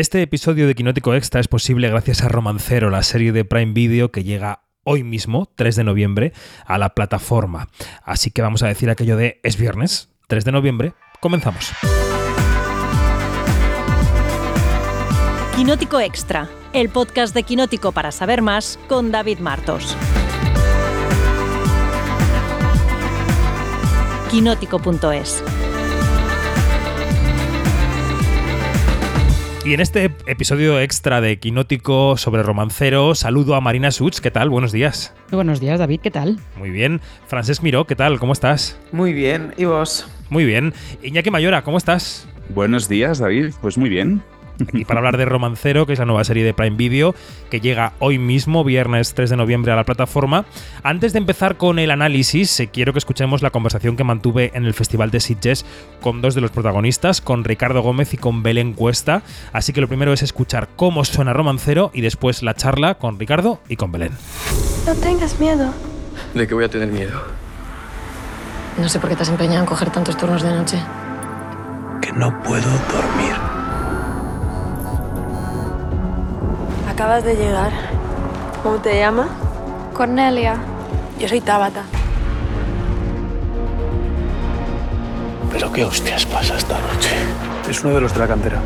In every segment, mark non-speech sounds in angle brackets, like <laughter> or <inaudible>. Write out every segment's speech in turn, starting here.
Este episodio de Quinótico Extra es posible gracias a Romancero, la serie de Prime Video que llega hoy mismo, 3 de noviembre, a la plataforma. Así que vamos a decir aquello de es viernes, 3 de noviembre, comenzamos. Quinótico Extra, el podcast de Quinótico para saber más con David Martos. Quinótico.es Y en este episodio extra de Quinótico sobre romancero, saludo a Marina Such. ¿Qué tal? Buenos días. Buenos días, David. ¿Qué tal? Muy bien. Francesc Miró, ¿qué tal? ¿Cómo estás? Muy bien. ¿Y vos? Muy bien. Iñaki Mayora, ¿cómo estás? Buenos días, David. Pues muy bien. Y para hablar de Romancero, que es la nueva serie de Prime Video, que llega hoy mismo, viernes 3 de noviembre, a la plataforma. Antes de empezar con el análisis, eh, quiero que escuchemos la conversación que mantuve en el Festival de Sitges con dos de los protagonistas, con Ricardo Gómez y con Belén Cuesta. Así que lo primero es escuchar cómo suena Romancero y después la charla con Ricardo y con Belén. No tengas miedo. ¿De qué voy a tener miedo? No sé por qué te has empeñado en coger tantos turnos de noche. Que no puedo dormir. Acabas de llegar. ¿Cómo te llamas? Cornelia. Yo soy Tabata. ¿Pero qué hostias pasa esta noche? Es uno de los de la cantera.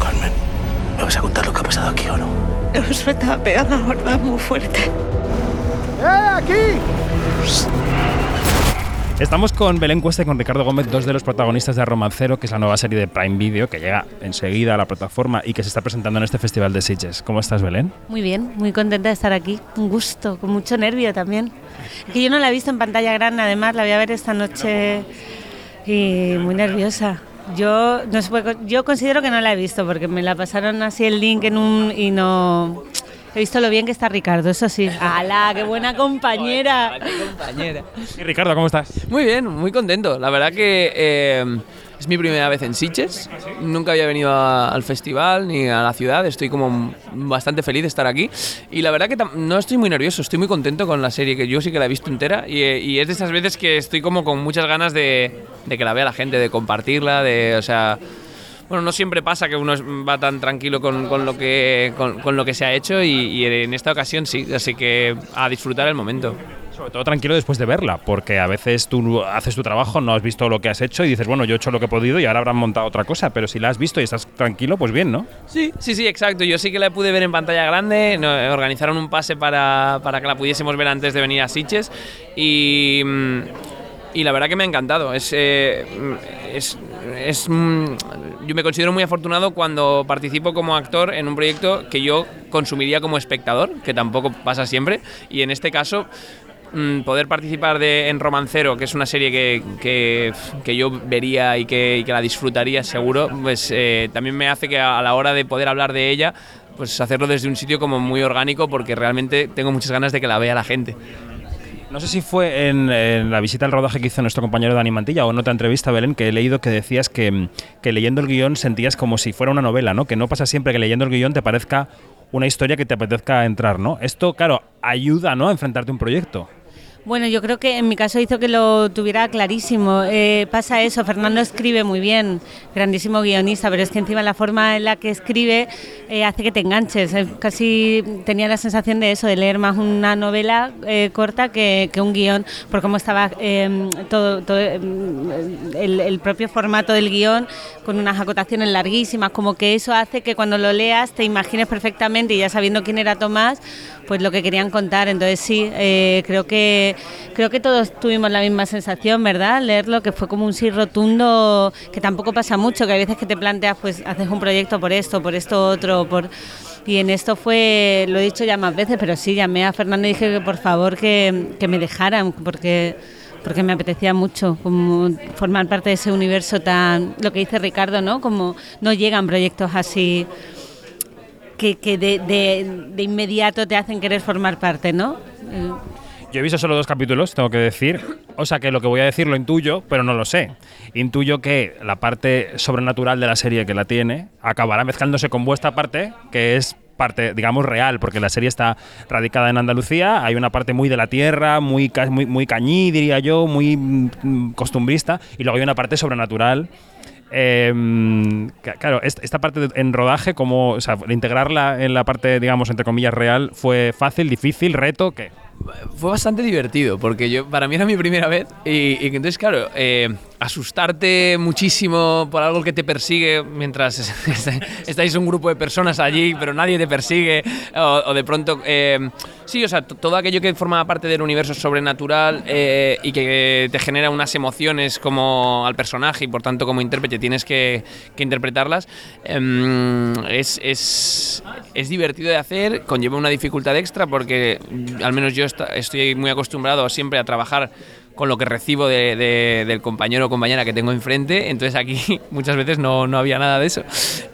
Carmen, ¿me vas a contar lo que ha pasado aquí o no? Nos estaba pegando una muy fuerte. Estamos con Belén Cuesta y con Ricardo Gómez, dos de los protagonistas de Romancero, que es la nueva serie de Prime Video que llega enseguida a la plataforma y que se está presentando en este Festival de Sitges. ¿Cómo estás, Belén? Muy bien, muy contenta de estar aquí. Un gusto, con mucho nervio también. Que yo no la he visto en pantalla grande, además la voy a ver esta noche y muy nerviosa. Yo, no puede- yo considero que no la he visto porque me la pasaron así el link en un y no he visto lo bien que está Ricardo, eso sí. <laughs> ¡Hala, qué buena compañera! compañera. <laughs> Y Ricardo, ¿cómo estás? Muy bien, muy contento. La verdad que eh, es mi primera vez en Sitges. Nunca había venido a- al festival ni a la ciudad. Estoy como bastante feliz de estar aquí. Y la verdad que no estoy muy nervioso, estoy muy contento con la serie, que yo sí que la he visto entera. Y, eh, y es de esas veces que estoy como con muchas ganas de, de que la vea la gente, de compartirla, de, o sea... Bueno, no siempre pasa que uno va tan tranquilo con, con lo, que, con, con lo que se ha hecho y, y en esta ocasión sí, así que a disfrutar el momento. Sobre todo tranquilo después de verla, porque a veces tú haces tu trabajo, no has visto lo que has hecho y dices, bueno, yo he hecho lo que he podido y ahora habrán montado otra cosa, pero si la has visto y estás tranquilo, pues bien, ¿no? Sí, sí, sí, exacto. Yo sí que la pude ver en pantalla grande. organizaron un pase para, para que la pudiésemos ver antes de venir a Sitges. Y, mm, y la verdad que me ha encantado. Es, eh, mm, es, es, mm, yo me considero muy afortunado cuando participo como actor en un proyecto que yo consumiría como espectador, que tampoco pasa siempre. Y en este caso mm, poder participar de, en Romancero, que es una serie que, que, que yo vería y que, y que la disfrutaría seguro, pues eh, también me hace que a, la hora de poder hablar de ella, pues hacerlo desde un sitio como muy orgánico porque realmente tengo muchas ganas de que la vea la gente. No sé si fue en, en la visita al rodaje que hizo nuestro compañero Dani Mantilla o en otra entrevista, Belén, que he leído que decías que, leyendo el guion sentías como si fuera una novela, ¿no? Que no pasa siempre que leyendo el guion te parezca una historia que te apetezca entrar, ¿no? Esto, claro, ayuda, ¿no? A enfrentarte a un proyecto. Bueno, yo creo que en mi caso hizo que lo tuviera clarísimo. Eh, pasa eso, Fernando escribe muy bien, grandísimo guionista, pero es que encima la forma en la que escribe eh, hace que te enganches. Eh, casi tenía la sensación de eso, de leer más una novela eh, corta que, que un guion, por cómo estaba eh, todo, todo, eh, el, propio formato del guion, con unas acotaciones larguísimas, como que eso hace que cuando lo leas te imagines perfectamente y ya sabiendo quién era Tomás, pues lo que querían contar. Entonces sí, creo que creo que todos tuvimos la misma sensación, ¿verdad? Leerlo, que fue como un sí rotundo, que tampoco pasa mucho, que hay veces que te planteas, pues haces un proyecto por esto, por esto otro, por... Y en esto fue, lo he dicho ya más veces, pero sí, llamé a Fernando y dije que por favor que, me dejaran, porque porque me apetecía mucho como formar parte de ese universo tan, lo que dice Ricardo, ¿no? Como no llegan proyectos así que, que de, de, de inmediato te hacen querer formar parte, ¿no? Yo he visto solo dos capítulos, tengo que decir. O sea que lo que voy a decir lo intuyo, pero no lo sé. Intuyo que la parte sobrenatural de la serie que la tiene acabará mezclándose con vuestra parte, que es parte, digamos, real, porque la serie está radicada en Andalucía, hay una parte muy de la tierra, muy, ca- muy, muy cañí, diría yo, muy mm, costumbrista, y luego hay una parte sobrenatural ca- claro, est- esta parte en rodaje, como, integrarla en la parte, digamos, entre comillas, real, ¿fue fácil, difícil, reto? ¿Qué? Fue bastante divertido porque yo para mí era mi primera vez y, y entonces claro eh, asustarte muchísimo por algo que te persigue mientras <laughs> estáis un grupo de personas allí pero nadie te persigue o, o de pronto eh, sí o sea todo aquello que forma parte del universo sobrenatural eh, y que te genera unas emociones como al personaje y por tanto como intérprete tienes que, interpretarlas em, es, divertido de hacer conlleva una dificultad extra porque al menos yo estoy muy acostumbrado siempre a trabajar con lo que recibo de- de- del compañero o compañera que tengo enfrente, entonces aquí <laughs> muchas veces no, no había nada de eso.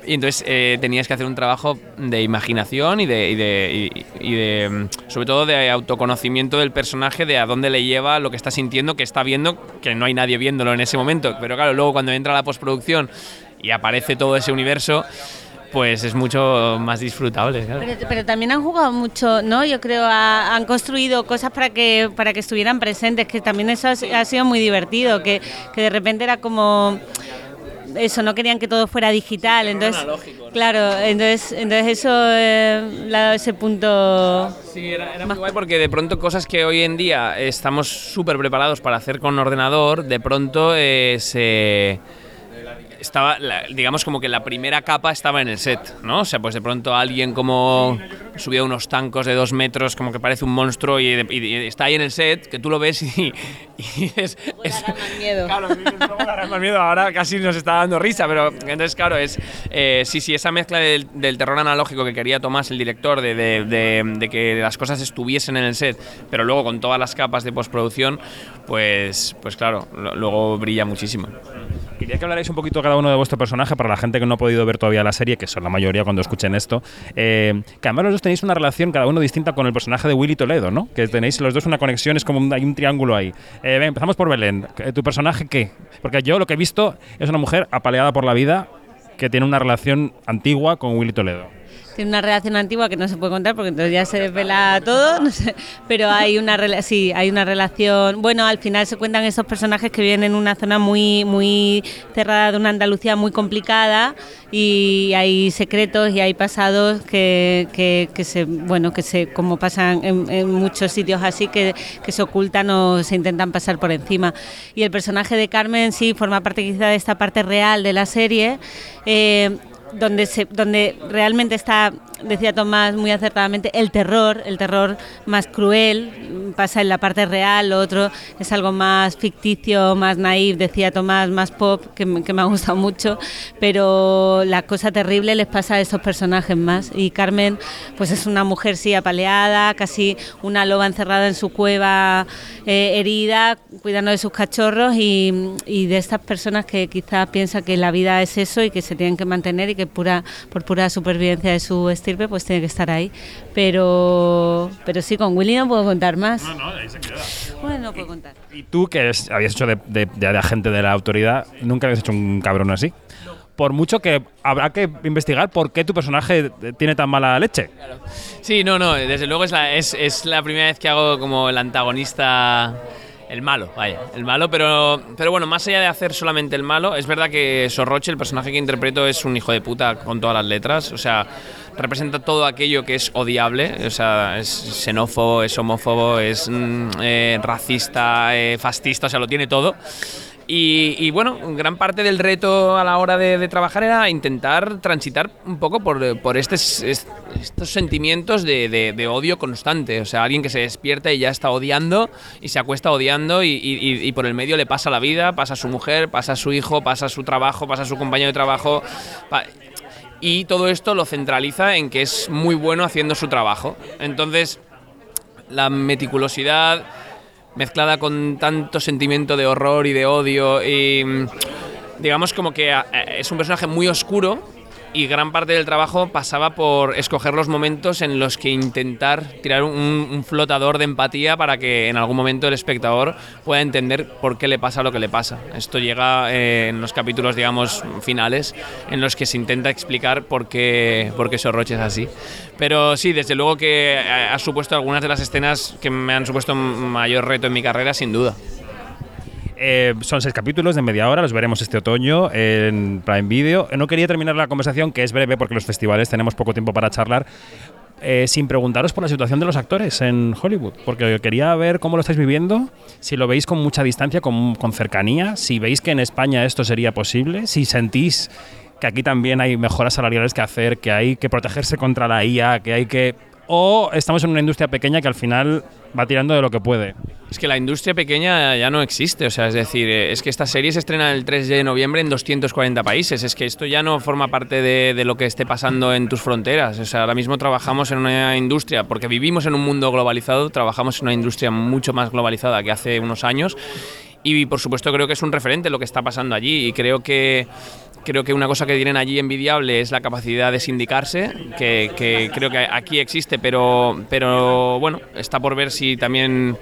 Y entonces eh, tenías que hacer un trabajo de imaginación y de, de- y de, mm, sobre todo de autoconocimiento del personaje, de a dónde le lleva lo que está sintiendo, que está viendo, que no hay nadie viéndolo en ese momento. Pero claro, luego cuando entra la postproducción y aparece todo ese universo, pues es mucho más disfrutable. claro. Pero, pero también han jugado mucho, ¿no? Yo creo, a- han construido cosas para que, para que estuvieran presentes, que también eso ha, si- ha sido muy divertido, que, que de repente era como... Eso, no querían que todo fuera digital, entonces... Claro, entonces, entonces eso eh, le ha dado ese punto... Sí, era, era muy guay porque de pronto cosas que hoy en día estamos súper preparados para hacer con ordenador, de pronto eh, se estaba, la- digamos como que la primera capa estaba en el set, ¿no? O sea, pues de pronto alguien como subió unos tancos de dos metros, como que parece un monstruo y, y- y está ahí en el set, que tú lo ves y, y es, es- miedo. Claro, sí, no más miedo. Ahora casi nos está dando risa, pero entonces, claro, es. eh, sí, sí, esa mezcla del, del terror analógico que quería Tomás, el director, de, de- de- de que las cosas estuviesen en el set, pero luego con todas las capas de postproducción, pues, pues claro, lo- luego brilla muchísimo. Quería que hablarais un poquito cada uno de vuestro personaje para la gente que no ha podido ver todavía la serie, que son la mayoría cuando escuchen esto. Eh, que además los dos tenéis una relación cada uno distinta con el personaje de Willy Toledo, ¿no? Que tenéis los dos una conexión, es como hay un triángulo ahí. Eh, empezamos por Belén. Eh, ¿Tu personaje qué? Porque yo lo que he visto es una mujer apaleada por la vida que tiene una relación antigua con Willy Toledo. Tiene una relación antigua que no se puede contar porque entonces ya se desvela todo, no pero hay una relación. Bueno, al final se cuentan esos personajes que viven en una zona muy muy cerrada de una Andalucía muy complicada y hay secretos y hay pasados que, se bueno que se como pasan en, muchos sitios así que, que se ocultan o se intentan pasar por encima. Y el personaje de Carmen sí forma parte quizá de esta parte real de la serie. eh, donde se, donde realmente está, decía Tomás muy acertadamente, el terror, el terror más cruel, pasa en la parte real, lo otro es algo más ficticio, más naif, decía Tomás, más pop, que, que me ha gustado mucho, pero la cosa terrible les pasa a estos personajes más. Y Carmen, pues es una mujer sí apaleada, casi una loba encerrada en su cueva, eh, herida, cuidando de sus cachorros y, y de estas personas que quizás piensan que la vida es eso y que se tienen que mantener que pura, por pura supervivencia de su estirpe pues tiene que estar ahí. Pero, pero sí, con Willy no puedo contar más. No, no, ahí se queda. Bueno, no puedo contar. Y tú, que es- habías hecho de, de- de- de agente de la autoridad, nunca habías hecho un cabrón así. Por mucho que habrá que investigar por qué tu personaje tiene tan mala leche. Sí, no, no, desde luego es la, es, es la primera vez que hago como el antagonista. El malo, vaya, el malo, pero, pero bueno, más allá de hacer solamente el malo, es verdad que Sorroche, el personaje que interpreto, es un hijo de puta con todas las letras, o sea, representa todo aquello que es odiable, o sea, es xenófobo, es homófobo, es mm, eh, racista, eh, fascista, o sea, lo tiene todo. Y, y, bueno, gran parte del reto a la hora de, de trabajar era intentar transitar un poco por, por estes- est- estos sentimientos de, de- de odio constante. O sea, alguien que se despierta y ya está odiando y se acuesta odiando y, y- y- por el medio le pasa la vida, pasa a su mujer, pasa a su hijo, pasa a su trabajo, pasa a su compañero de trabajo. y todo esto lo centraliza en que es muy bueno haciendo su trabajo. Entonces, la meticulosidad mezclada con tanto sentimiento de horror y de odio y mm, digamos como que eh, es un personaje muy oscuro y gran parte del trabajo pasaba por escoger los momentos en los que intentar tirar un, flotador de empatía para que en algún momento el espectador pueda entender por qué le pasa lo que le pasa. Esto llega eh, en los capítulos, digamos, finales, en los que se intenta explicar por qué, por qué Sorroche es así. Pero sí, desde luego que ha supuesto algunas de las escenas que me han supuesto mayor reto en mi carrera, sin duda. Eh, son seis capítulos de media hora, los veremos este otoño en Prime Video. No quería terminar la conversación, que es breve porque los festivales tenemos poco tiempo para charlar, eh, sin preguntaros por la situación de los actores en Hollywood, porque quería ver cómo lo estáis viviendo, si lo veis con mucha distancia, con, con cercanía, si veis que en España esto sería posible, si sentís que aquí también hay mejoras salariales que hacer, que hay que protegerse contra la IA, que hay que... O estamos en una industria pequeña que al final va tirando de lo que puede. Es que la industria pequeña ya no existe, o sea, es decir, eh, es que esta serie se estrena el 3 de noviembre en 240 países, es que esto ya no forma parte de, de, lo que esté pasando en tus fronteras, o sea, ahora mismo trabajamos en una industria, porque vivimos en un mundo globalizado, trabajamos en una industria mucho más globalizada que hace unos años y por supuesto creo que es un referente lo que está pasando allí. Y creo que creo que una cosa que tienen allí envidiable es la capacidad de sindicarse, que, creo que aquí existe, pero, pero bueno, está por ver si también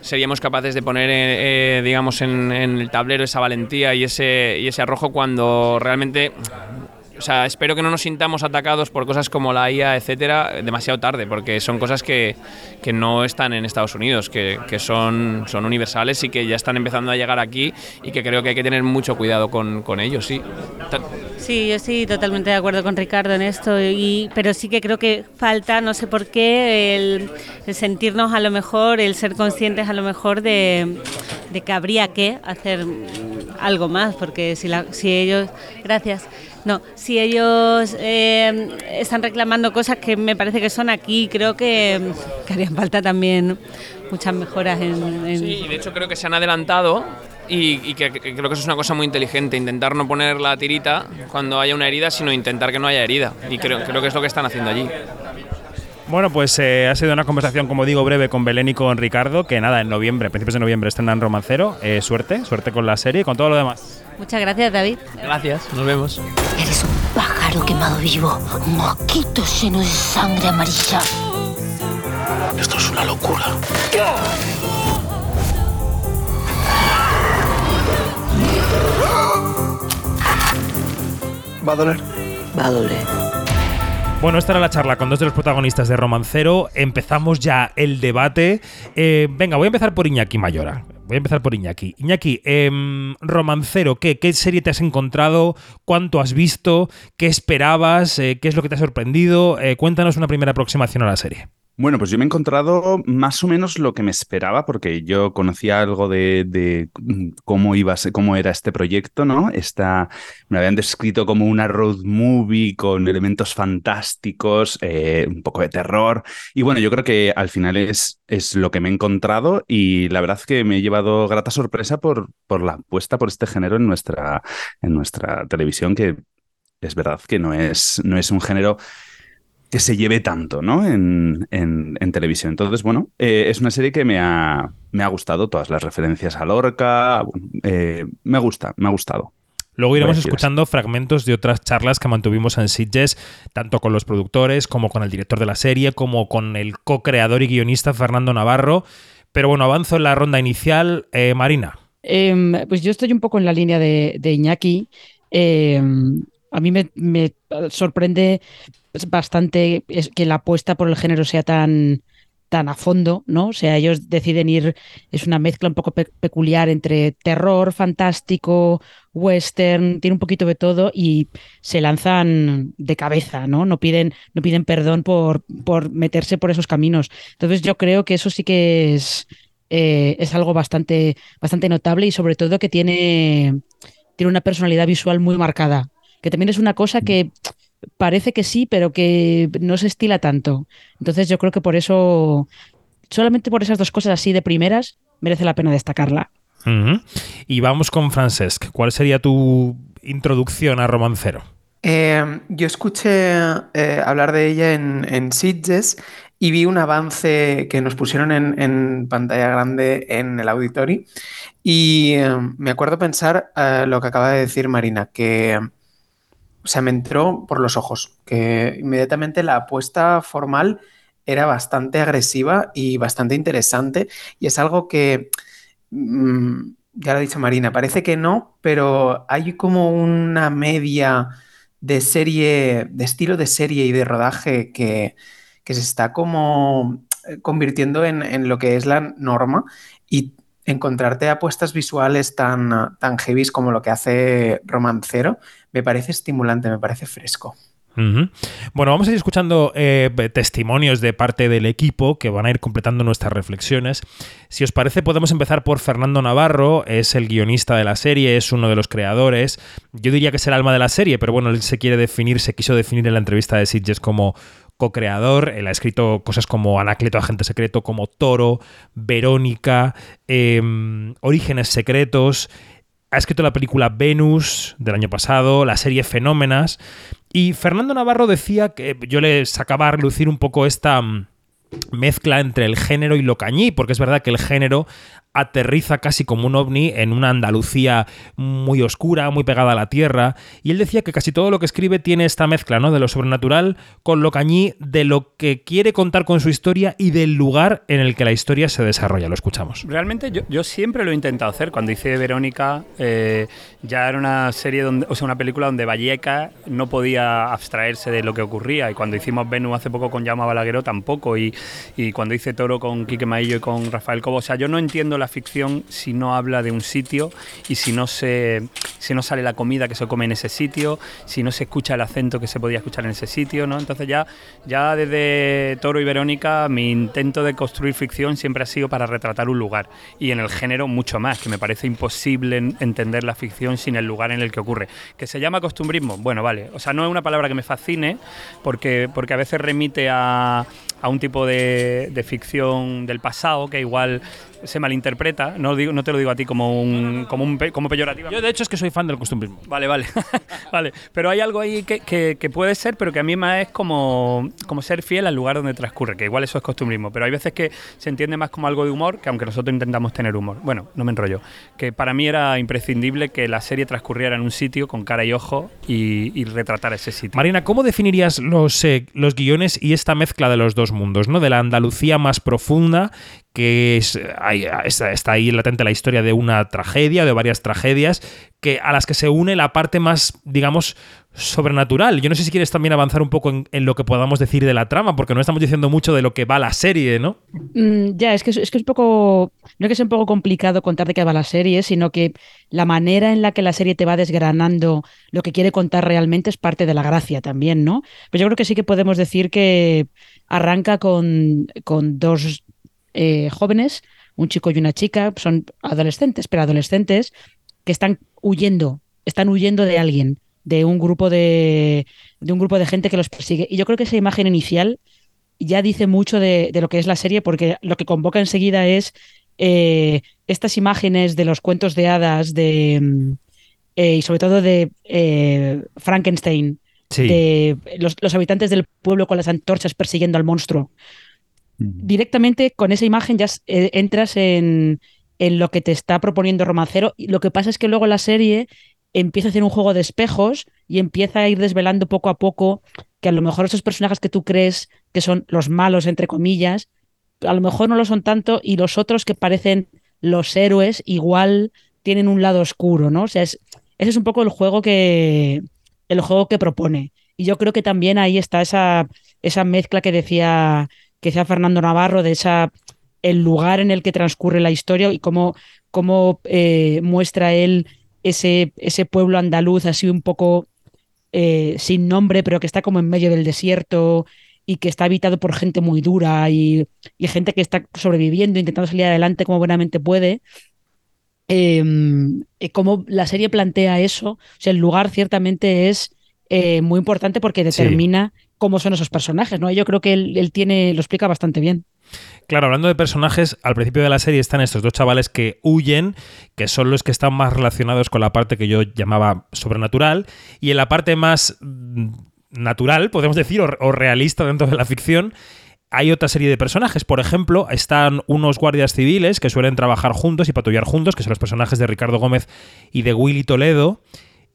seríamos capaces de poner, eh, digamos, en, en, el tablero esa valentía y ese, y ese arrojo cuando realmente o sea, espero que no nos sintamos atacados por cosas como la IA, etcétera, demasiado tarde, porque son cosas que, que no están en Estados Unidos, que, que, son, son universales y que ya están empezando a llegar aquí y que creo que hay que tener mucho cuidado con, con ellos, sí. Sí, yo sí, totalmente de acuerdo con Ricardo en esto, y, pero sí que creo que falta, no sé por qué, el, el sentirnos a lo mejor, el ser conscientes a lo mejor de, de que habría que hacer algo más, porque si, la, si ellos, gracias, no, si ellos eh, están reclamando cosas que me parece que son aquí, creo que, que harían falta también muchas mejoras en, en... Sí, de hecho creo que se han adelantado y, y que, que, creo que eso es una cosa muy inteligente, intentar no poner la tirita cuando haya una herida, sino intentar que no haya herida. Y creo, creo que es lo que están haciendo allí. Bueno, pues eh, ha sido una conversación, como digo, breve con Belén y con Ricardo, que nada, en noviembre, principios de noviembre estrenan Romancero. Eh, suerte, suerte con la serie y con todo lo demás. Muchas gracias, David. Gracias, nos vemos. Eres un pájaro quemado vivo, un mosquito lleno de sangre amarilla. Esto es una locura. Va a doler. Va a doler. Bueno, esta era la charla con dos de los protagonistas de Romancero. Empezamos ya el debate. Eh, venga, voy a empezar por Iñaki Mayora. Voy a empezar por Iñaki. Iñaki, eh, Romancero, ¿qué, ¿qué serie te has encontrado? ¿Cuánto has visto? ¿Qué esperabas? Eh, ¿Qué es lo que te ha sorprendido? Eh, cuéntanos una primera aproximación a la serie. Bueno, pues yo me he encontrado más o menos lo que me esperaba, porque yo conocía algo de, de cómo iba, cómo era este proyecto, ¿no? Esta, me habían descrito como una road movie con elementos fantásticos, eh, un poco de terror. Y bueno, yo creo que al final es, lo que me he encontrado y la verdad es que me he llevado grata sorpresa por, la apuesta por este género en nuestra, nuestra televisión, que es verdad que no es, no es un género que se lleve tanto ¿no? en, en, en televisión. Entonces, bueno, eh, es una serie que me ha, me ha gustado, todas las referencias a Lorca, eh, me gusta, me ha gustado. Luego iremos escuchando fragmentos de otras charlas que mantuvimos en Sitges, tanto con los productores como con el director de la serie, como con el co-creador y guionista Fernando Navarro. Pero bueno, avanzo en la ronda inicial. Eh, Marina. Eh, pues yo estoy un poco en la línea de, de Iñaki. Eh, a mí me, me sorprende bastante que la apuesta por el género sea tan, tan a fondo, ¿no? O sea, ellos deciden ir, es una mezcla un poco pe peculiar entre terror, fantástico, western, tiene un poquito de todo y se lanzan de cabeza, ¿no? No piden, no piden perdón por, por meterse por esos caminos. Entonces yo creo que eso sí que es, eh, es algo bastante, bastante notable y sobre todo que tiene, tiene una personalidad visual muy marcada, que también es una cosa que parece que sí, pero que no se estila tanto. Entonces yo creo que por eso, solamente por esas dos cosas así de primeras, merece la pena destacarla. Uh -huh. Y vamos con Francesc. ¿Cuál sería tu introducción a Romancero? Eh, yo escuché eh, hablar de ella en, en Sitges y vi un avance que nos pusieron en, en pantalla grande en el auditorio y eh, me acuerdo pensar eh, lo que acaba de decir Marina, que o sea, me entró por los ojos, que inmediatamente la apuesta formal era bastante agresiva y bastante interesante y es algo que, mmm, ya lo ha dicho Marina, parece que no, pero hay como una media de serie, de estilo de serie y de rodaje que, que se está como convirtiendo en, en, lo que es la norma y encontrarte apuestas visuales tan, tan como lo que hace Romancero me parece estimulante, me parece fresco. Bueno, vamos a ir escuchando eh, testimonios de parte del equipo que van a ir completando nuestras reflexiones. Si os parece, podemos empezar por Fernando Navarro, es el guionista de la serie, es uno de los creadores. Yo diría que es el alma de la serie, pero bueno, él se quiere definir, se quiso definir en la entrevista de Sitges como co-creador. Él ha escrito cosas como Anacleto, Agente Secreto, como Toro, Verónica, em, Orígenes Secretos. Ha escrito la película Venus del año pasado, la serie Fenómenas. Y Fernando Navarro decía que yo le sacaba a relucir un poco esta mm, mezcla entre el género y lo cañí, porque es verdad que el género aterriza casi como un ovni en una Andalucía muy oscura, muy pegada a la tierra, y él decía que casi todo lo que escribe tiene esta mezcla, ¿no? De lo sobrenatural con lo cañí, de lo que quiere contar con su historia y del lugar en el que la historia se desarrolla. Lo escuchamos. Realmente yo, siempre lo he intentado hacer. Cuando hice Verónica, eh, ya era una serie donde, o sea, una película donde Valleca no podía abstraerse de lo que ocurría. Y cuando hicimos Venus hace poco con Llama Balagueró tampoco. Y, y cuando hice Toro con Quique Maillo y con Rafael Cobo. O sea, yo no entiendo la la ficción si no habla de un sitio y si no, se, si no sale la comida que se come en ese sitio, si no se escucha el acento que se podía escuchar en ese sitio, ¿no? Entonces ya, ya desde Toro y Verónica mi intento de construir ficción siempre ha sido para retratar un lugar y en el género mucho más, que me parece imposible entender la ficción sin el lugar en el que ocurre. ¿Que se llama costumbrismo? Bueno, vale, o sea, no es una palabra que me fascine porque, porque a veces remite a, a un tipo de, de ficción del pasado que igual se malinterpreta, no, digo, no te lo digo a ti como un, como un como peyorativo. Yo de hecho es que soy fan del costumbrismo. Vale, vale. <laughs> vale. Pero hay algo ahí que, que, puede ser, pero que a mí más es como, como ser fiel al lugar donde transcurre, que igual eso es costumbrismo, pero hay veces que se entiende más como algo de humor, que aunque nosotros intentamos tener humor. Bueno, no me enrollo. Que para mí era imprescindible que la serie transcurriera en un sitio con cara y ojo y, y retratar ese sitio. Marina, ¿cómo definirías los, eh, los guiones y esta mezcla de los dos mundos, ¿no? De la Andalucía más profunda que es, está, ahí latente la historia de una tragedia, de varias tragedias, que, a las que se une la parte más, digamos, sobrenatural. Yo no sé si quieres también avanzar un poco en, lo que podamos decir de la trama, porque no estamos diciendo mucho de lo que va la serie, ¿no? Mm, ya, es que, es que es un poco. No es que sea un poco complicado contar de qué va la serie, sino que la manera en la que la serie te va desgranando lo que quiere contar realmente es parte de la gracia también, ¿no? Pero yo creo que sí que podemos decir que arranca con, con dos eh, jóvenes, un chico y una chica, son adolescentes, pero adolescentes que están huyendo, están huyendo de alguien, de un grupo de, de un grupo de gente que los persigue. Y yo creo que esa imagen inicial ya dice mucho de, lo que es la serie, porque lo que convoca enseguida es eh, estas imágenes de los cuentos de hadas de mm, eh, y sobre todo de Frankenstein, de los, los, habitantes del pueblo con las antorchas persiguiendo al monstruo directamente con esa imagen ya eh, entras en, en, lo que te está proponiendo Romancero. Y lo que pasa es que luego la serie empieza a hacer un juego de espejos y empieza a ir desvelando poco a poco que a lo mejor esos personajes que tú crees que son los malos, entre comillas, a lo mejor no lo son tanto y los otros que parecen los héroes igual tienen un lado oscuro, ¿no? O sea, ese es un poco el juego que el juego que propone. Y yo creo que también ahí está esa, esa mezcla que decía que sea Fernando Navarro, de esa el lugar en el que transcurre la historia y cómo, cómo eh, muestra él ese, ese pueblo andaluz así un poco eh, sin nombre, pero que está como en medio del desierto y que está habitado por gente muy dura y, gente que está sobreviviendo, intentando salir adelante como buenamente puede. Em, como la serie plantea eso, o sea, el lugar ciertamente es eh, muy importante porque determina cómo son esos personajes, ¿no? Yo creo que él, tiene, lo explica bastante bien. Claro, hablando de personajes, al principio de la serie están estos dos chavales que huyen, que son los que están más relacionados con la parte que yo llamaba sobrenatural, y en la parte más mm, natural, podemos decir, o, realista dentro de la ficción, hay otra serie de personajes. Por ejemplo, están unos guardias civiles que suelen trabajar juntos y patrullar juntos, que son los personajes de Ricardo Gómez y de Willy Toledo,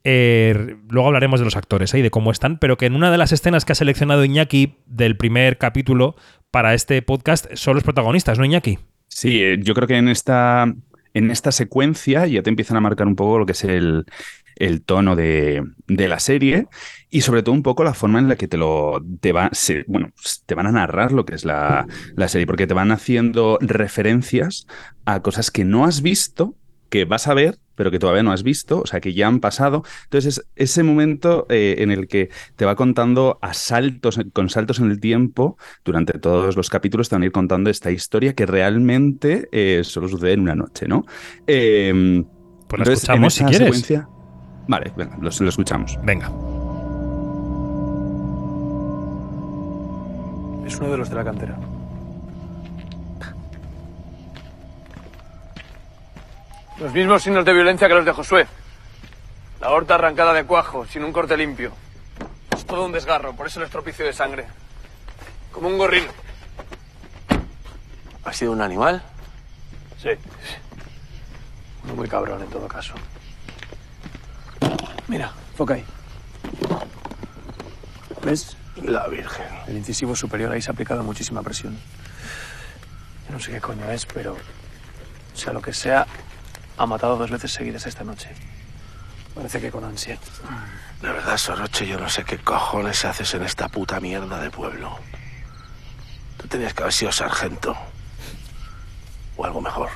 eh, luego hablaremos de los actores ¿eh? y de cómo están, pero que en una de las escenas que ha seleccionado Iñaki del primer capítulo para este podcast son los protagonistas, ¿no, Iñaki? Sí, eh, yo creo que en esta, en esta secuencia ya te empiezan a marcar un poco lo que es el, el tono de, de, la serie y sobre todo un poco la forma en la que te lo te va, bueno, te van a narrar lo que es la, la serie, porque te van haciendo referencias a cosas que no has visto, que vas a ver pero que todavía no has visto, o sea, que ya han pasado. Entonces, es ese momento eh, en el que te va contando a saltos, con saltos en el tiempo, durante todos los capítulos te van a ir contando esta historia que realmente eh, solo sucede en una noche, ¿no? Eh, pues lo escuchamos si quieres. Secuencia... Vale, venga, lo, lo escuchamos. Venga. Es uno de los de la cantera. Los mismos signos de violencia que los de Josué. La horta arrancada de cuajo, sin un corte limpio. Es todo un desgarro, por eso el estropicio de sangre. Como un gorrino. ¿Ha sido un animal? Sí. Uno muy cabrón en todo caso. Mira, foca ahí. ¿Ves? La Virgen. El incisivo superior ahí se ha aplicado muchísima presión. Yo no sé qué coño es, pero sea lo que sea, ha matado dos veces seguidas esta noche. Parece que con ansia. De verdad, Soroche, yo no sé qué cojones haces en esta puta mierda de pueblo. Tú tenías que haber sido sargento. O algo mejor.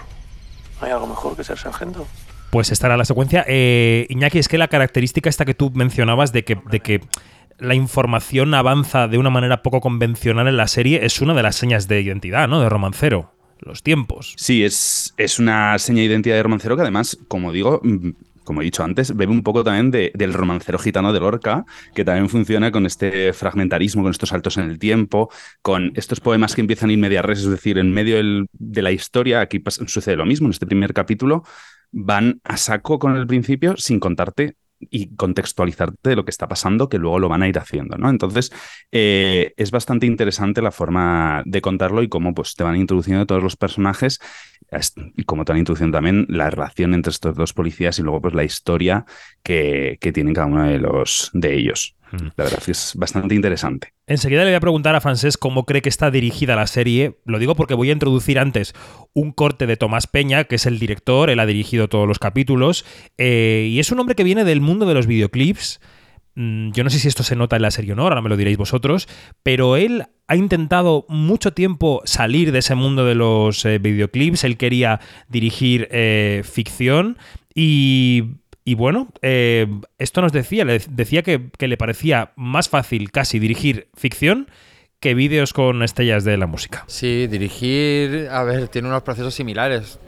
¿Hay algo mejor que ser sargento? Pues estará la secuencia. Eh, Iñaki, es que la característica esta que tú mencionabas de que, de que la información avanza de una manera poco convencional en la serie es una de las señas de identidad, ¿no? De romancero los tiempos. Sí, es, es una seña de identidad de romancero que además, como digo, mm, como he dicho antes, bebe un poco también del romancero gitano de Lorca, que también funciona con este fragmentarismo, con estos saltos en el tiempo, con estos poemas que empiezan in media res, es decir, en medio de la historia, aquí sucede lo mismo, en este primer capítulo, van a saco con el principio sin contarte y contextualizarte de lo que está pasando, que luego lo van a ir haciendo, ¿no? Entonces, eh, es bastante interesante la forma de contarlo y cómo pues, te van introduciendo todos los personajes y cómo te van introduciendo también la relación entre estos dos policías y luego pues la historia que, que tienen cada uno de los de ellos. La verdad es que es bastante interesante. Enseguida le voy a preguntar a Francés cómo cree que está dirigida la serie. Lo digo porque voy a introducir antes un corte de Tomás Peña, que es el director, él ha dirigido todos los capítulos, eh, y es un hombre que viene del mundo de los videoclips. Mm, yo no sé si esto se nota en la serie o no, ahora me lo diréis vosotros, pero él ha intentado mucho tiempo salir de ese mundo de los eh, videoclips, él quería dirigir eh, ficción y y bueno, eh, esto nos decía, le decía que, le parecía más fácil casi dirigir ficción que vídeos con estrellas de la música. Sí, dirigir, a ver, tiene unos procesos similares.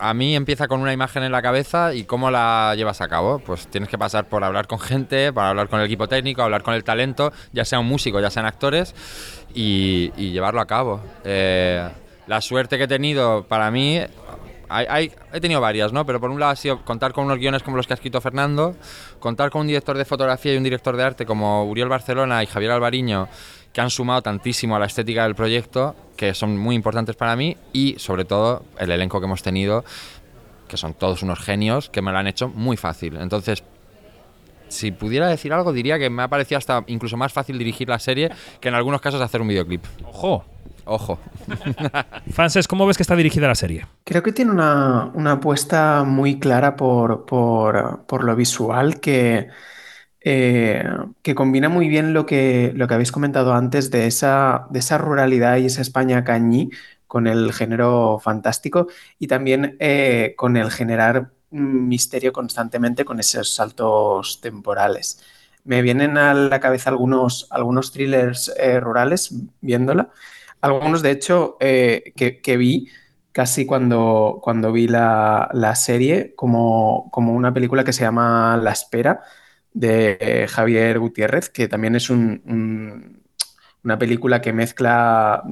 A mí empieza con una imagen en la cabeza y cómo la llevas a cabo. Pues tienes que pasar por hablar con gente, para hablar con el equipo técnico, hablar con el talento, ya sea un músico, ya sean actores, y, llevarlo a cabo. Eh, la suerte que he tenido para mí he tenido varias, ¿no? Pero por un lado ha sido contar con unos guiones como los que ha escrito Fernando, contar con un director de fotografía y un director de arte como Uriel Barcelona y Javier Alvariño, que han sumado tantísimo a la estética del proyecto, que son muy importantes para mí, y sobre todo el elenco que hemos tenido, que son todos unos genios, que me lo han hecho muy fácil. Entonces, si pudiera decir algo, diría que me ha parecido hasta incluso más fácil dirigir la serie que en algunos casos hacer un videoclip. ¡Ojo! Ojo. <laughs> Frances, ¿cómo ves que está dirigida la serie? Creo que tiene una, apuesta muy clara por, por, lo visual que, eh, que combina muy bien lo que, lo que habéis comentado antes de esa, de esa ruralidad y esa España cañí con el género fantástico y también eh, con el generar misterio constantemente con esos saltos temporales. Me vienen a la cabeza algunos, algunos thrillers eh, rurales viéndola algunos, de hecho, eh, que, vi casi cuando, cuando vi la, serie, como, como, una película que se llama La Espera, de Javier Gutiérrez, que también es un, una película que mezcla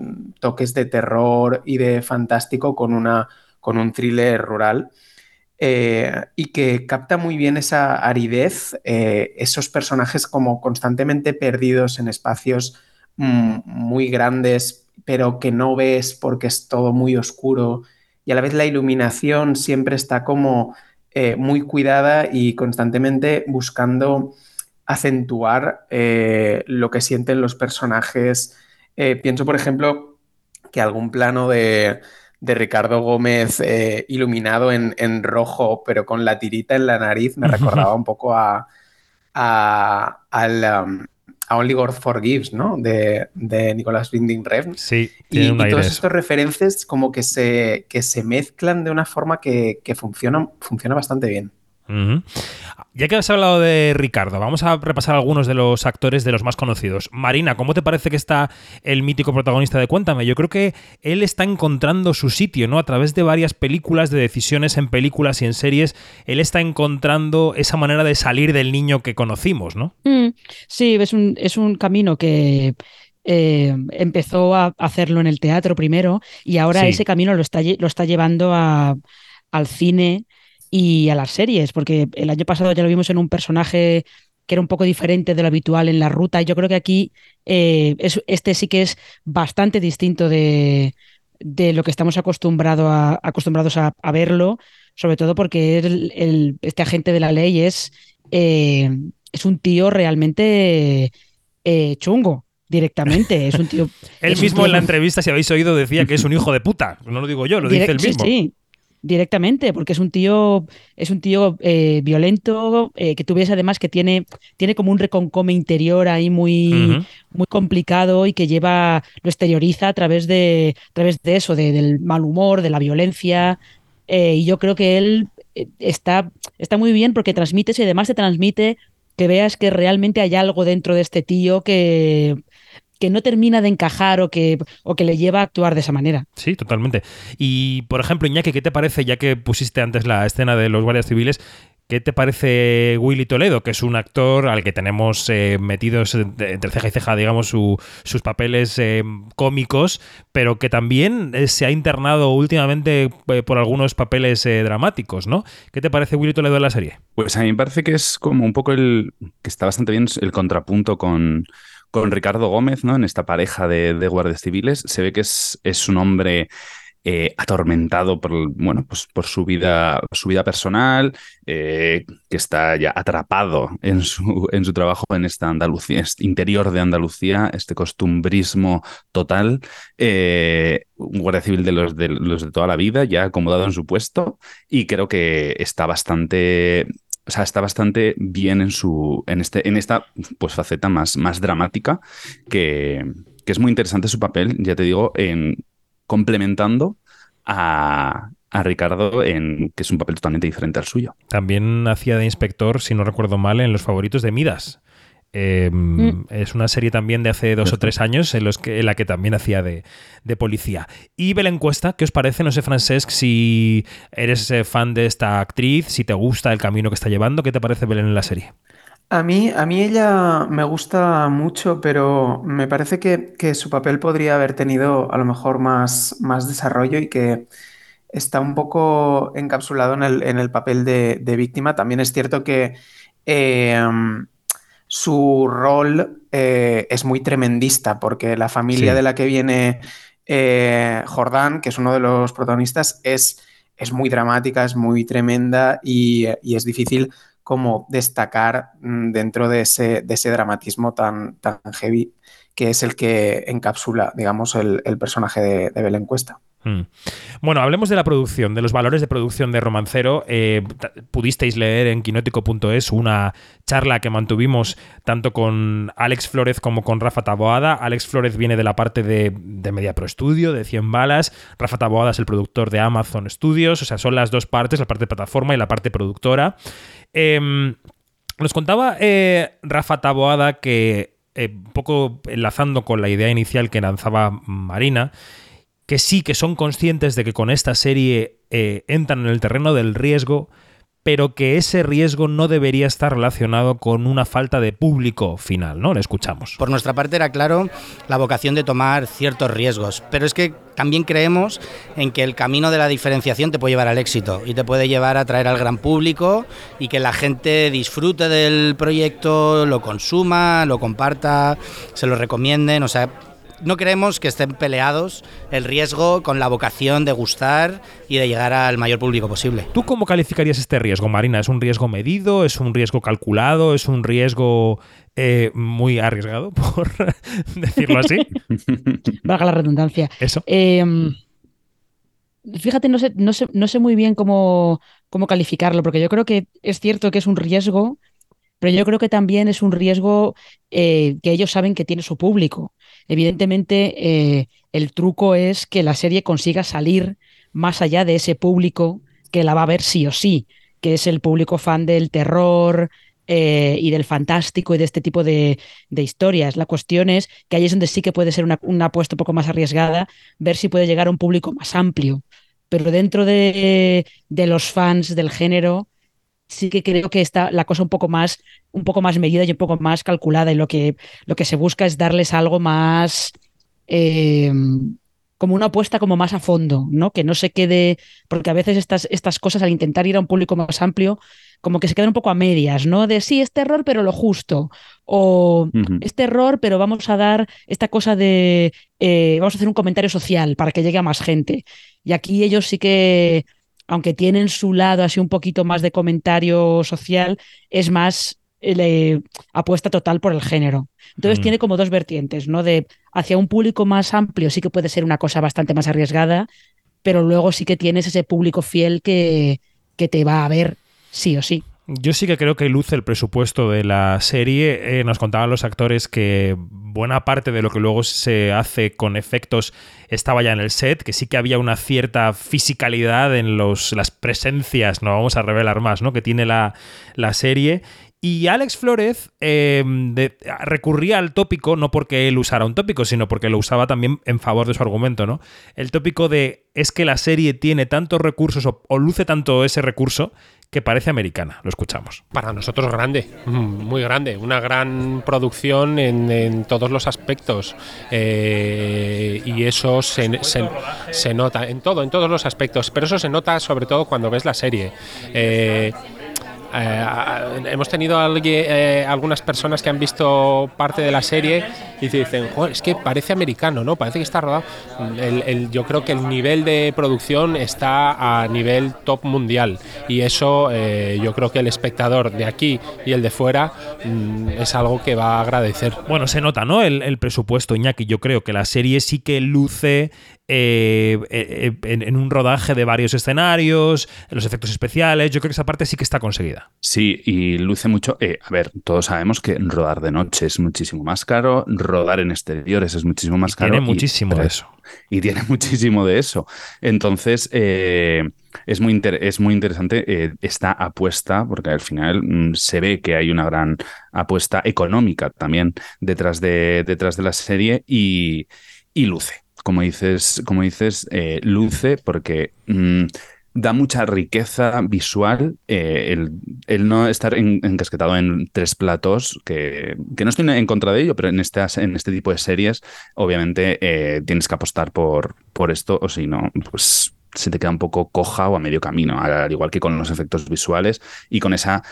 toques de terror y de fantástico con, una, con un thriller rural. Eh, y que capta muy bien esa aridez, eh, esos personajes como constantemente perdidos en espacios mm, muy grandes, pero que no ves porque es todo muy oscuro y a la vez la iluminación siempre está como eh, muy cuidada y constantemente buscando acentuar lo que sienten los personajes. Pienso, por ejemplo, que algún plano de, de Ricardo Gómez eh, iluminado en, en, rojo, pero con la tirita en la nariz, me recordaba un poco a, a, al, um, a Only God Forgives, ¿no? De, de Nicolás Winding Refn. Sí, y, y todos estos referencias como que se, que se mezclan de una forma que, que funciona, funciona bastante bien. Uh -huh. Ya que has hablado de Ricardo, vamos a repasar algunos de los actores de los más conocidos. Marina, ¿cómo te parece que está el mítico protagonista de Cuéntame? Yo creo que él está encontrando su sitio, ¿no? A través de varias películas, de decisiones en películas y en series, él está encontrando esa manera de salir del niño que conocimos, ¿no? Mm, sí, es un, es un camino que eh, empezó a hacerlo en el teatro primero y ahora sí. ese camino lo está, lo está llevando a, al cine y a las series, porque el año pasado ya lo vimos en un personaje que era un poco diferente de lo habitual en la ruta. Y yo creo que aquí eh, es, este sí que es bastante distinto de, de lo que estamos acostumbrado a, acostumbrados a, a, verlo, sobre todo porque el, el, este agente de la ley es, eh, es un tío realmente eh, chungo directamente. Es un tío. <laughs> él mismo tío... en la entrevista, si habéis oído, decía que es un hijo de puta. No lo digo yo, lo Direct, dice él mismo. Sí, sí directamente, porque es un tío, es un tío eh, violento, eh, que tú ves además que tiene, tiene como un reconcome interior ahí muy, uh -huh. muy complicado y que lleva, lo exterioriza a través de, a través de eso, de, del mal humor, de la violencia. Eh, y yo creo que él está, está muy bien porque transmite y además te transmite que veas que realmente hay algo dentro de este tío que, que no termina de encajar o que, o que le lleva a actuar de esa manera. Sí, totalmente. Y, por ejemplo, Iñaki, ¿qué te parece, ya que pusiste antes la escena de los guardias civiles, ¿Qué te parece Willy Toledo, que es un actor al que tenemos eh, metidos entre ceja y ceja, digamos, su, sus papeles eh, cómicos, pero que también eh, se ha internado últimamente eh, por algunos papeles eh, dramáticos, ¿no? ¿Qué te parece Willy Toledo de la serie? Pues a mí me parece que es como un poco el. que está bastante bien el contrapunto con con Ricardo Gómez, ¿no? En esta pareja de, guardias civiles. Se ve que es, un hombre eh, atormentado por, bueno, pues por su vida, su vida personal, eh, que está ya atrapado en su, en su trabajo en esta Andalucía, este interior de Andalucía, este costumbrismo total. Eh, un guardia civil de los, de los de toda la vida, ya acomodado en su puesto, y creo que está bastante o sea, está bastante bien en su. en este, en esta pues, faceta más, más dramática, que, que, es muy interesante su papel, ya te digo, en complementando a, a Ricardo en que es un papel totalmente diferente al suyo. También hacía de inspector, si no recuerdo mal, en los favoritos de Midas. Eh, mm. Es una serie también de hace dos o tres años en, los que, en la que también hacía de, de, policía. Y ve la encuesta, ¿qué os parece? No sé, Francesc, si eres eh, fan de esta actriz, si te gusta el camino que está llevando, ¿qué te parece Belén en la serie? A mí, a mí ella me gusta mucho, pero me parece que, que, su papel podría haber tenido a lo mejor más, más desarrollo y que está un poco encapsulado en el, en el papel de, de, víctima. También es cierto que eh, su rol eh, es muy tremendista, porque la familia sí. de la que viene eh, Jordán, que es uno de los protagonistas, es, es muy dramática, es muy tremenda y, y, es difícil como destacar mm, dentro de ese, de ese dramatismo tan, tan heavy que es el que encapsula, digamos, el, el personaje de, de Belén Cuesta. Hmm. Bueno, hablemos de la producción, de los valores de producción de Romancero. Eh, pudisteis leer en quinótico.es una charla que mantuvimos tanto con Alex Flores como con Rafa Taboada. Alex Flores viene de la parte de, Media Pro Studio, de 100 balas. Rafa Taboada es el productor de Amazon Studios. O sea, son las dos partes, la parte de plataforma y la parte productora. Eh, nos contaba eh, Rafa Taboada que, eh, un poco enlazando con la idea inicial que lanzaba Marina, que sí que son conscientes de que con esta serie eh, entran en el terreno del riesgo, pero que ese riesgo no debería estar relacionado con una falta de público final, ¿no? Le escuchamos. Por nuestra parte era claro la vocación de tomar ciertos riesgos, pero es que también creemos en que el camino de la diferenciación te puede llevar al éxito y te puede llevar a atraer al gran público y que la gente disfrute del proyecto, lo consuma, lo comparta, se lo recomienden, o sea, no queremos que estén peleados el riesgo con la vocación de gustar y de llegar al mayor público posible. ¿Tú cómo calificarías este riesgo, Marina? ¿Es un riesgo medido? ¿Es un riesgo calculado? ¿Es un riesgo eh, muy arriesgado, <laughs> por decirlo así? <laughs> Valga la redundancia. Eso. Eh, fíjate, no sé, no sé, no sé muy bien cómo, cómo calificarlo, porque yo creo que es cierto que es un riesgo, pero yo creo que también es un riesgo eh, que ellos saben que tiene su público. Evidentemente, eh, el truco es que la serie consiga salir más allá de ese público que la va a ver sí o sí, que es el público fan del terror, eh, y del fantástico y de este tipo de, historias. La cuestión es que ahí es donde sí que puede ser una, apuesta un poco más arriesgada, ver si puede llegar a un público más amplio. Pero dentro de, de los fans del género, sí que creo que está la cosa un poco más, un poco más medida y un poco más calculada. Y lo que, lo que se busca es darles algo más. Eh, como una apuesta como más a fondo, ¿no? Que no se quede, porque a veces estas, estas cosas al intentar ir a un público más amplio, como que se quedan un poco a medias, ¿no? De sí, es terror, pero lo justo. O es terror, pero vamos a dar esta cosa de, eh, vamos a hacer un comentario social para que llegue a más gente. Y aquí ellos sí que, aunque tienen su lado así un poquito más de comentario social, es más eh, apuesta total por el género. Entonces tiene como dos vertientes, ¿no? De hacia un público más amplio sí que puede ser una cosa bastante más arriesgada, pero luego sí que tienes ese público fiel que, que te va a ver sí o sí. Yo sí que creo que luce el presupuesto de la serie. Eh, nos contaban los actores que buena parte de lo que luego se hace con efectos estaba ya en el set, que sí que había una cierta fisicalidad en los, las presencias, no vamos a revelar más, ¿no? que tiene la, la serie. Y Alex Flores em, recurría al tópico, no porque él usara un tópico, sino porque lo usaba también en favor de su argumento, ¿no? El tópico de es que la serie tiene tantos recursos o, luce tanto ese recurso que parece americana. Lo escuchamos. Para nosotros grande, mm, muy grande, una gran producción en, todos los aspectos. Eh, y eso se, se, nota en todo, en todos los aspectos, pero eso se nota sobre todo cuando ves la serie. Eh, eh, hemos tenido eh, algunas personas que han visto parte de la serie y dicen, es que parece americano, ¿no? Parece que está rodado. yo creo que el nivel de producción está a nivel top mundial y eso eh, yo creo que el espectador de aquí y el de fuera mm, es algo que va a agradecer. Bueno, se nota, ¿no? El, el presupuesto, Iñaki. Yo creo que la serie sí que luce eh, eh, en, un rodaje de varios escenarios, los efectos especiales. Yo creo que esa parte sí que está conseguida. Sí, y luce mucho. Eh, a ver, todos sabemos que rodar de noche es muchísimo más caro, rodar en exteriores es muchísimo más caro. Tiene muchísimo de eso. Y tiene <laughs> muchísimo de eso. Entonces, es, muy es muy interesante esta apuesta, porque al final mm, se ve que hay una gran apuesta económica también detrás de, detrás de la serie y, y luce como dices, como dices eh, luce porque mm, da mucha riqueza visual eh, el, no estar encasquetado en tres platos, que, que, no estoy en contra de ello, pero en, estas, en este tipo de series obviamente eh, tienes que apostar por, por esto o si no, pues se te queda un poco coja o a medio camino, al igual que con los efectos visuales y con esa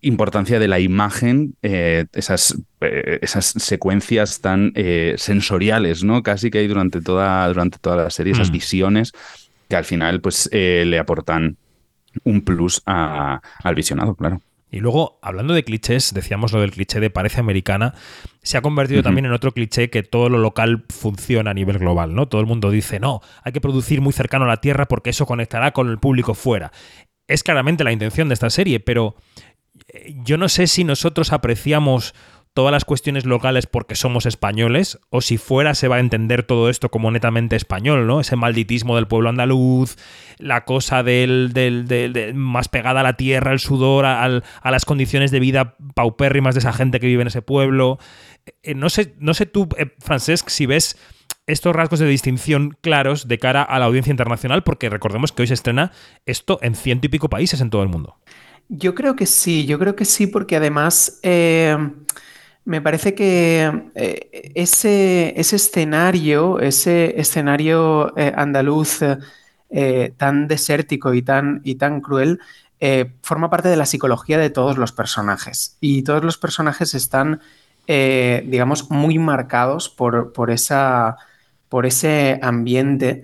importancia de la imagen, eh, esas, eh, esas secuencias tan eh, sensoriales, ¿no? Casi que hay durante toda, durante toda la serie, esas mm. visiones que al final pues le aportan un plus al visionado, claro. Y luego, hablando de clichés, decíamos lo del cliché de parece americana, se ha convertido también en otro cliché que todo lo local funciona a nivel global, ¿no? Todo el mundo dice, no, hay que producir muy cercano a la Tierra porque eso conectará con el público fuera. Es claramente la intención de esta serie, pero eh, yo no sé si nosotros apreciamos todas las cuestiones locales porque somos españoles, o si fuera se va a entender todo esto como netamente español, ¿no? Ese malditismo del pueblo andaluz, la cosa del, del, más pegada a la tierra, el sudor, a, las condiciones de vida paupérrimas de esa gente que vive en ese pueblo. Eh, no, sé, no sé tú, eh, Francesc, si ves estos rasgos de distinción claros de cara a la audiencia internacional, porque recordemos que hoy se estrena esto en ciento y pico países en todo el mundo. Yo creo que sí, yo creo que sí, porque además... Eh, me parece que eh, ese, ese, escenario, ese escenario eh, andaluz eh, tan desértico y tan, y tan cruel, forma parte de la psicología de todos los personajes. Y todos los personajes están, digamos, muy marcados por, por, esa, por ese ambiente.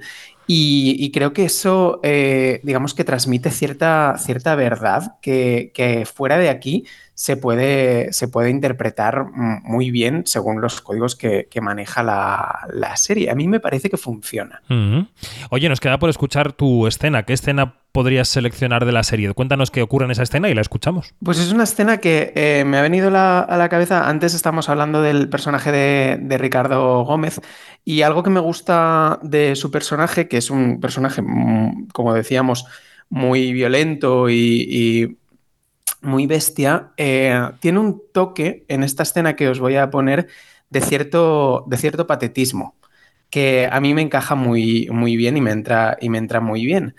Y, creo que eso, eh, digamos que transmite cierta, cierta verdad que, que fuera de aquí se puede, se puede interpretar muy bien según los códigos que, maneja la, serie. A mí me parece que funciona. Oye, nos queda por escuchar tu escena. ¿Qué escena podrías seleccionar de la serie? Cuéntanos qué ocurre en esa escena y la escuchamos. Pues es una escena que eh, me ha venido a la cabeza. Antes estamos hablando del personaje de, Ricardo Gómez y algo que me gusta de su personaje, que es un personaje, mm, como decíamos, muy violento y muy bestia, eh, tiene un toque en esta escena que os voy a poner de cierto, de cierto patetismo, que a mí me encaja muy, muy bien y me, entra, y me entra muy bien,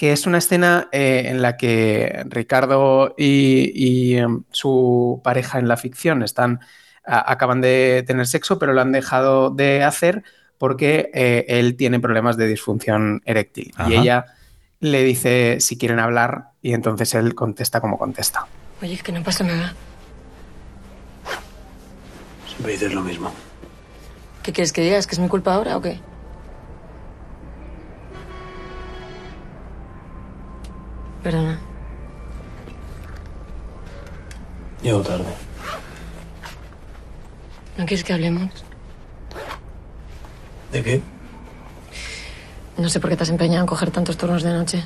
que es una escena eh, en la que Ricardo y, em, su pareja en la ficción están, acaban de tener sexo, pero lo han dejado de hacer porque eh, él tiene problemas de disfunción eréctil y ella le dice si quieren hablar y entonces él contesta como contesta. Oye, es que no pasa nada. Siempre dices lo mismo. ¿Qué quieres que digas? ¿Que es mi culpa ahora o qué? Perdona. Llego tarde. ¿No quieres que hablemos? ¿De qué? No sé por qué te has empeñado en coger tantos turnos de noche.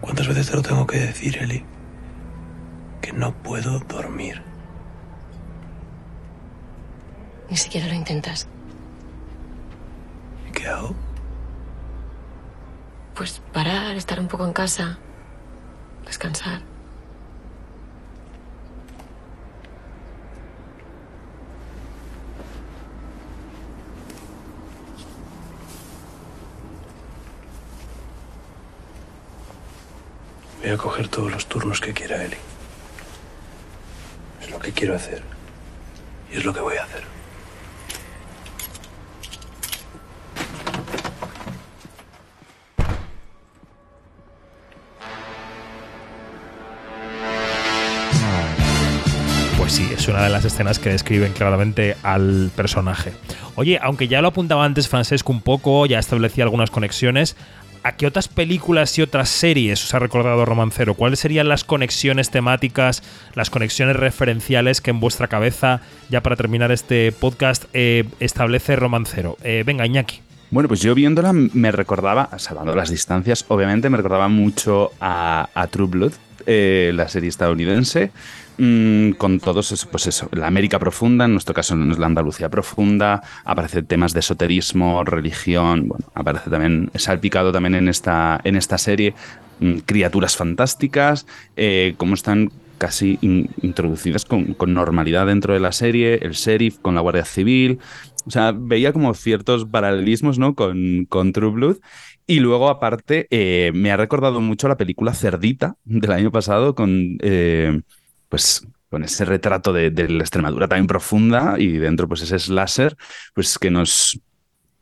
¿Cuántas veces te lo tengo que decir, Eli? Que no puedo dormir. Ni siquiera lo intentas. ¿Y qué hago? Pues parar, estar un poco en casa, descansar. Voy a coger todos los turnos que quiera Eli. Es lo que quiero hacer. Y es lo que voy a hacer. Es una de las escenas que describen claramente al personaje. Oye, aunque ya lo apuntaba antes Francesco un poco, ya establecía algunas conexiones, ¿A qué otras películas y otras series os ha recordado Romancero? ¿Cuáles serían las conexiones temáticas, las conexiones referenciales que en vuestra cabeza, ya para terminar este podcast, eh, establece Romancero? Eh, venga, Iñaki. Bueno, pues yo viéndola me recordaba, salvando las distancias, obviamente me recordaba mucho a, True Blood, eh, la serie estadounidense. Mm, con todos, eso, pues eso, la América profunda, en nuestro caso la Andalucía profunda, aparece temas de esoterismo, religión, bueno, aparece también, salpicado también en esta, en esta serie, mm, criaturas fantásticas, eh, cómo están casi introducidas con, normalidad dentro de la serie, el sheriff con la Guardia Civil, o sea, veía como ciertos paralelismos, ¿no? Con, con True Blood. Y luego, aparte, eh, me ha recordado mucho la película Cerdita del año pasado con... Eh, pues con ese retrato de, de, la Extremadura también profunda y dentro pues ese slasher, pues que nos,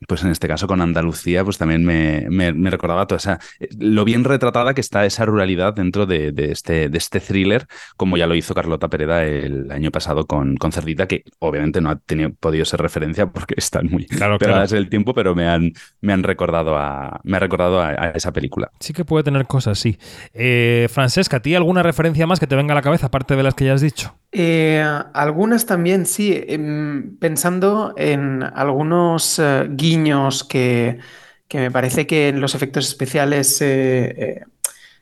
pues en este caso con Andalucía, pues también me, recordaba toda esa, lo bien retratada que está esa ruralidad dentro de, este, de este thriller, como ya lo hizo Carlota Pereda el año pasado con, con Cerdita, que obviamente no ha tenido, podido ser referencia porque están muy claro, pegadas el tiempo, pero me han, me han recordado, a, me ha recordado a, esa película. Sí que puede tener cosas, sí. Eh, Francesca, ¿a ti alguna referencia más que te venga a la cabeza, aparte de las que ya has dicho? Eh, algunas también, sí. Em, pensando en algunos eh, guiños que, me parece que en los efectos especiales eh,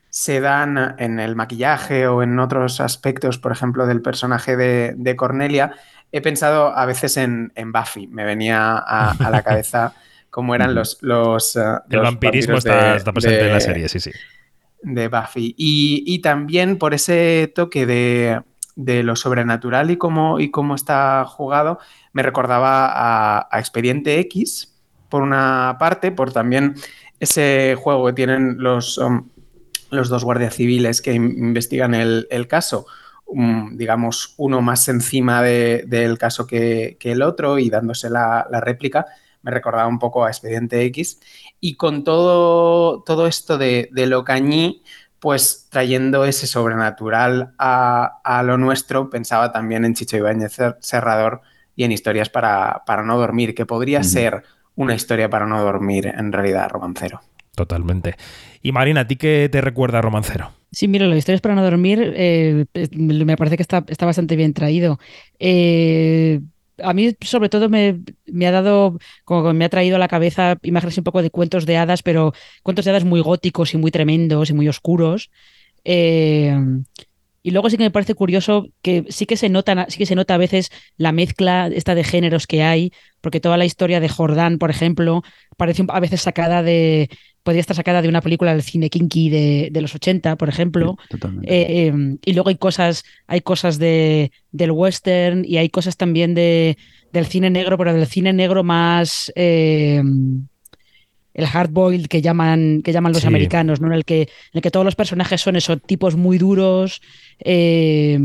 se dan en el maquillaje o en otros aspectos, por ejemplo, del personaje de, Cornelia, he pensado a veces en, Buffy. Me venía a, la cabeza cómo eran <laughs> los... los el vampirismo está, presente en la serie, sí, sí. De Buffy. y también por ese toque de de lo sobrenatural y cómo, y cómo está jugado, me recordaba a, Expediente X, por una parte, por también ese juego que tienen los, um, los dos guardias civiles que investigan el, caso, um, digamos, uno más encima del caso que, el otro y dándose la, réplica, me recordaba un poco a Expediente X. Y con todo, todo esto de, de lo cañí, pues trayendo ese sobrenatural a, lo nuestro, pensaba también en Chicho Ibáñez Serrador y en historias para, para no dormir, que podría ser una historia para no dormir en realidad, romancero. Totalmente. Y Marina, ¿a ti qué te recuerda Romancero? Sí, mira, las historias para no dormir eh, me parece que está, está bastante bien traído. Eh, a mí, sobre todo, me, me ha dado, como que me ha traído a la cabeza imágenes un poco de cuentos de hadas, pero cuentos de hadas muy góticos y muy tremendos y muy oscuros. Eh, y luego sí que me parece curioso que sí que se nota, sí que se nota a veces la mezcla esta de géneros que hay, porque toda la historia de Jordán, por ejemplo, parece a veces sacada de, podría estar sacada de una película del cine kinky de, de los 80, por ejemplo. Eh, eh, y luego hay cosas, hay cosas de, del western y hay cosas también de, del cine negro, pero del cine negro más eh, el hardboiled que llaman, que llaman los Sí. americanos, ¿no? En el que, en el que todos los personajes son esos tipos muy duros, eh,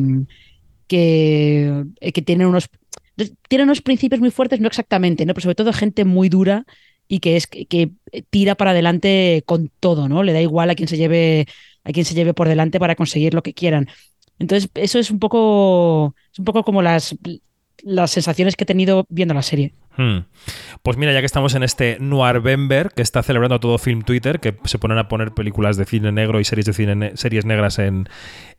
que, eh, que tienen unos tienen unos principios muy fuertes, no exactamente, ¿no? Pero sobre todo gente muy dura y que es que, que tira para adelante con todo, ¿no? Le da igual a quien se lleve, a quien se lleve por delante para conseguir lo que quieran. Entonces, eso es un poco, es un poco como las, las sensaciones que he tenido viendo la serie. Hmm. Pues mira, ya que estamos en este Noirvember, que está celebrando todo Film Twitter, que se ponen a poner películas de cine negro y series de cine ne- series negras en,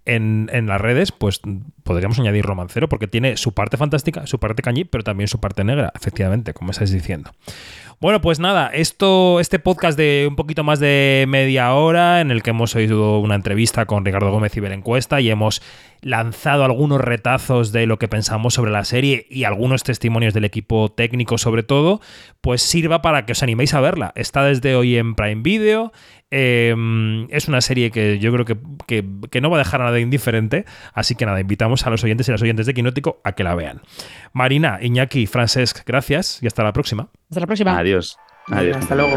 en, en las redes, pues podríamos añadir Romancero, porque tiene su parte fantástica, su parte cañí, pero también su parte negra, efectivamente, como estáis diciendo. Bueno, pues nada, esto, este podcast de un poquito más de media hora, en el que hemos oído una entrevista con Ricardo Gómez y Belén Cuesta y hemos lanzado algunos retazos de lo que pensamos sobre la serie y algunos testimonios del equipo técnico sobre todo, pues sirva para que os animéis a verla. Está desde hoy en Prime Video. Eh, es una serie que yo creo que, que- que no va a dejar a nadie indiferente, así que nada, invitamos a los oyentes y las oyentes de Quinótico a que la vean. Marina, Iñaki, Francesc, gracias y hasta la próxima. Hasta la próxima. Adiós. Adiós. Hasta luego.